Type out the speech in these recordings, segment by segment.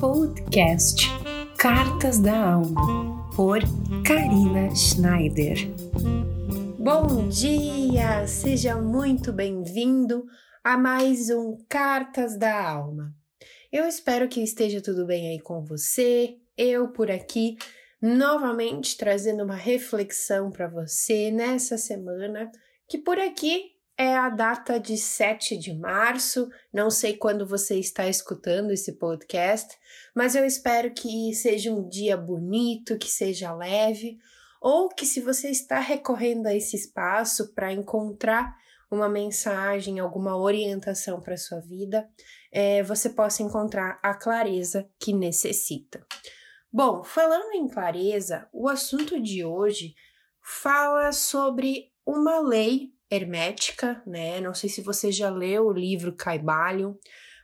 podcast Cartas da Alma, por Karina Schneider. Bom dia! Seja muito bem-vindo a mais um Cartas da Alma. Eu espero que esteja tudo bem aí com você, eu por aqui, novamente trazendo uma reflexão para você nessa semana, que por aqui é a data de 7 de março. Não sei quando você está escutando esse podcast, mas eu espero que seja um dia bonito, que seja leve, ou que se você está recorrendo a esse espaço para encontrar uma mensagem, alguma orientação para sua vida, é, você possa encontrar a clareza que necessita. Bom, falando em clareza, o assunto de hoje fala sobre uma lei hermética, né? Não sei se você já leu o livro Caibalion,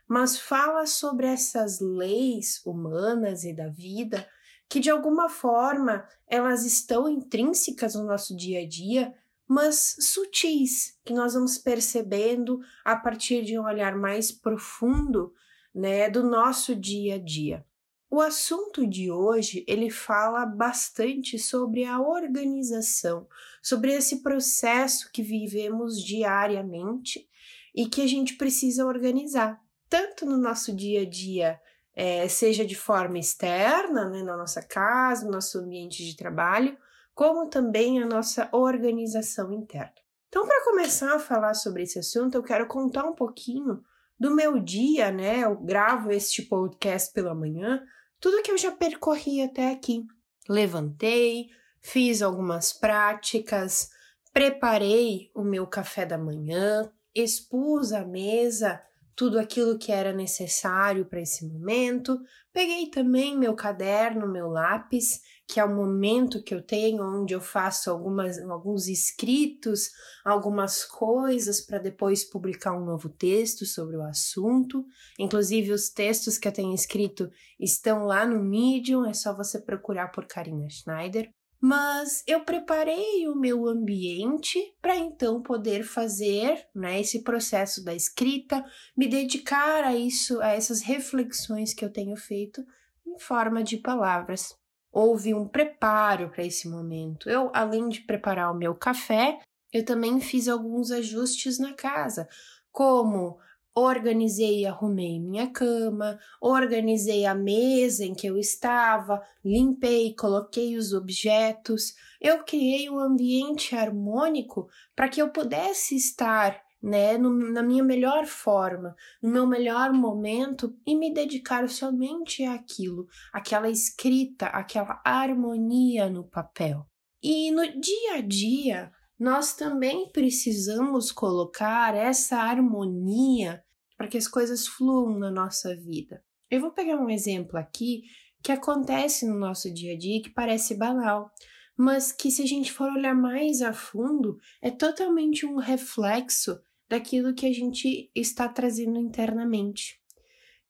mas fala sobre essas leis humanas e da vida que de alguma forma elas estão intrínsecas no nosso dia a dia, mas sutis, que nós vamos percebendo a partir de um olhar mais profundo, né, do nosso dia a dia. O assunto de hoje, ele fala bastante sobre a organização, sobre esse processo que vivemos diariamente e que a gente precisa organizar, tanto no nosso dia a dia, é, seja de forma externa, né, na nossa casa, no nosso ambiente de trabalho, como também a nossa organização interna. Então, para começar a falar sobre esse assunto, eu quero contar um pouquinho do meu dia, né? Eu gravo este podcast pela manhã, tudo que eu já percorri até aqui. Levantei, fiz algumas práticas, preparei o meu café da manhã, expus à mesa tudo aquilo que era necessário para esse momento. Peguei também meu caderno, meu lápis, que é o momento que eu tenho onde eu faço algumas, alguns escritos, algumas coisas para depois publicar um novo texto sobre o assunto. Inclusive, os textos que eu tenho escrito estão lá no Medium, é só você procurar por Karina Schneider mas eu preparei o meu ambiente para então poder fazer né, esse processo da escrita, me dedicar a isso, a essas reflexões que eu tenho feito em forma de palavras. Houve um preparo para esse momento. Eu, além de preparar o meu café, eu também fiz alguns ajustes na casa, como organizei e arrumei minha cama, organizei a mesa em que eu estava, limpei, coloquei os objetos. Eu criei um ambiente harmônico para que eu pudesse estar né, no, na minha melhor forma, no meu melhor momento e me dedicar somente àquilo, aquela escrita, aquela harmonia no papel. E no dia a dia, nós também precisamos colocar essa harmonia para que as coisas fluam na nossa vida. Eu vou pegar um exemplo aqui que acontece no nosso dia a dia que parece banal, mas que se a gente for olhar mais a fundo, é totalmente um reflexo daquilo que a gente está trazendo internamente.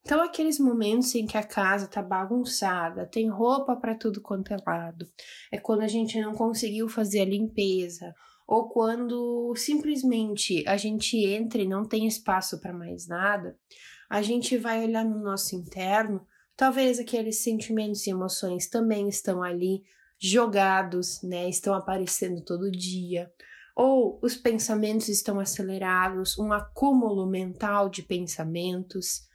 Então, aqueles momentos em que a casa está bagunçada, tem roupa para tudo quanto é lado, é quando a gente não conseguiu fazer a limpeza, ou quando simplesmente a gente entra e não tem espaço para mais nada, a gente vai olhar no nosso interno, talvez aqueles sentimentos e emoções também estão ali jogados, né? Estão aparecendo todo dia. Ou os pensamentos estão acelerados, um acúmulo mental de pensamentos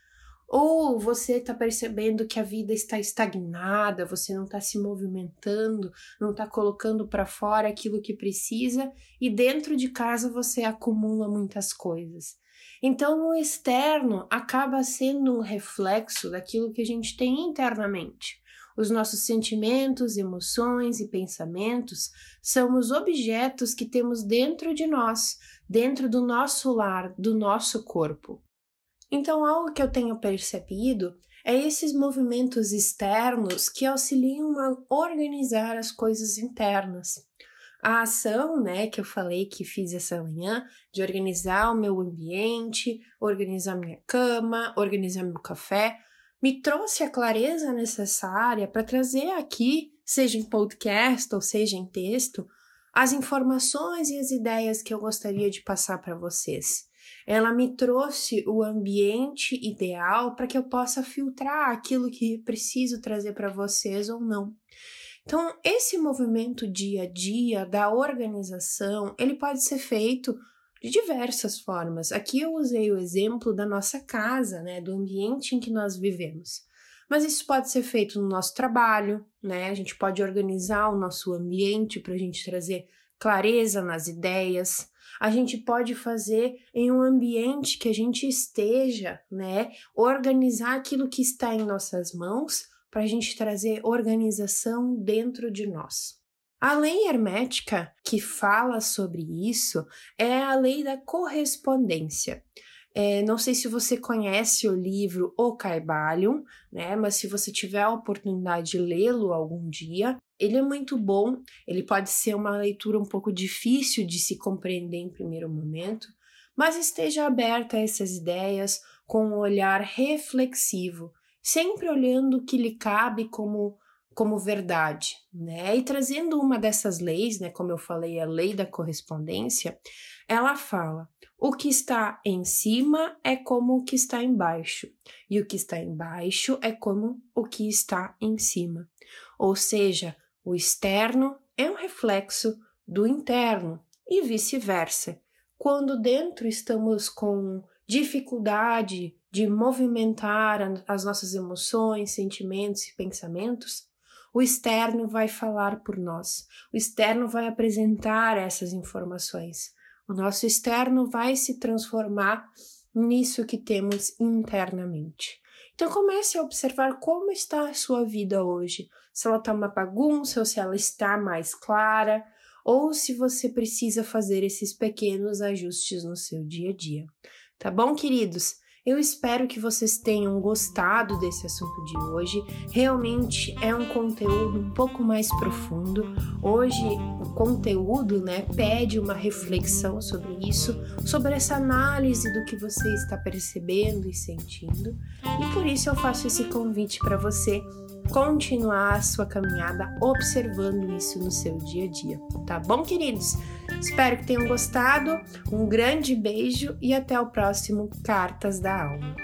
ou você está percebendo que a vida está estagnada, você não está se movimentando, não está colocando para fora aquilo que precisa e dentro de casa você acumula muitas coisas. Então, o externo acaba sendo um reflexo daquilo que a gente tem internamente. Os nossos sentimentos, emoções e pensamentos são os objetos que temos dentro de nós, dentro do nosso lar, do nosso corpo. Então, algo que eu tenho percebido é esses movimentos externos que auxiliam a organizar as coisas internas. A ação, né, que eu falei que fiz essa manhã, de organizar o meu ambiente, organizar minha cama, organizar meu café, me trouxe a clareza necessária para trazer aqui, seja em podcast ou seja em texto, as informações e as ideias que eu gostaria de passar para vocês. ela me trouxe o ambiente ideal para que eu possa filtrar aquilo que preciso trazer para vocês ou não. Então, esse movimento dia a dia da organização, ele pode ser feito de diversas formas. Aqui eu usei o exemplo da nossa casa, né, do ambiente em que nós vivemos. Mas isso pode ser feito no nosso trabalho, né? A gente pode organizar o nosso ambiente para a gente trazer clareza nas ideias. A gente pode fazer em um ambiente que a gente esteja, né? Organizar aquilo que está em nossas mãos para a gente trazer organização dentro de nós. A lei hermética que fala sobre isso é a lei da correspondência. É, não sei se você conhece o livro O Caibalion, né? Mas se você tiver a oportunidade de lê-lo algum dia, ele é muito bom. Ele pode ser uma leitura um pouco difícil de se compreender em primeiro momento, mas esteja aberta a essas ideias com um olhar reflexivo, sempre olhando o que lhe cabe como como verdade, né? E trazendo uma dessas leis, né, como eu falei, a lei da correspondência, ela fala: o que está em cima é como o que está embaixo, e o que está embaixo é como o que está em cima. Ou seja, o externo é um reflexo do interno e vice-versa. Quando dentro estamos com dificuldade de movimentar as nossas emoções, sentimentos e pensamentos, o externo vai falar por nós, o externo vai apresentar essas informações. O nosso externo vai se transformar nisso que temos internamente. Então comece a observar como está a sua vida hoje. Se ela está uma bagunça ou se ela está mais clara, ou se você precisa fazer esses pequenos ajustes no seu dia a dia. Tá bom, queridos? Eu espero que vocês tenham gostado desse assunto de hoje. Realmente é um conteúdo um pouco mais profundo. Hoje o conteúdo, né, pede uma reflexão sobre isso, sobre essa análise do que você está percebendo e sentindo. E por isso eu faço esse convite para você continuar a sua caminhada observando isso no seu dia a dia, tá bom, queridos? Espero que tenham gostado. Um grande beijo e até o próximo Cartas da Alma.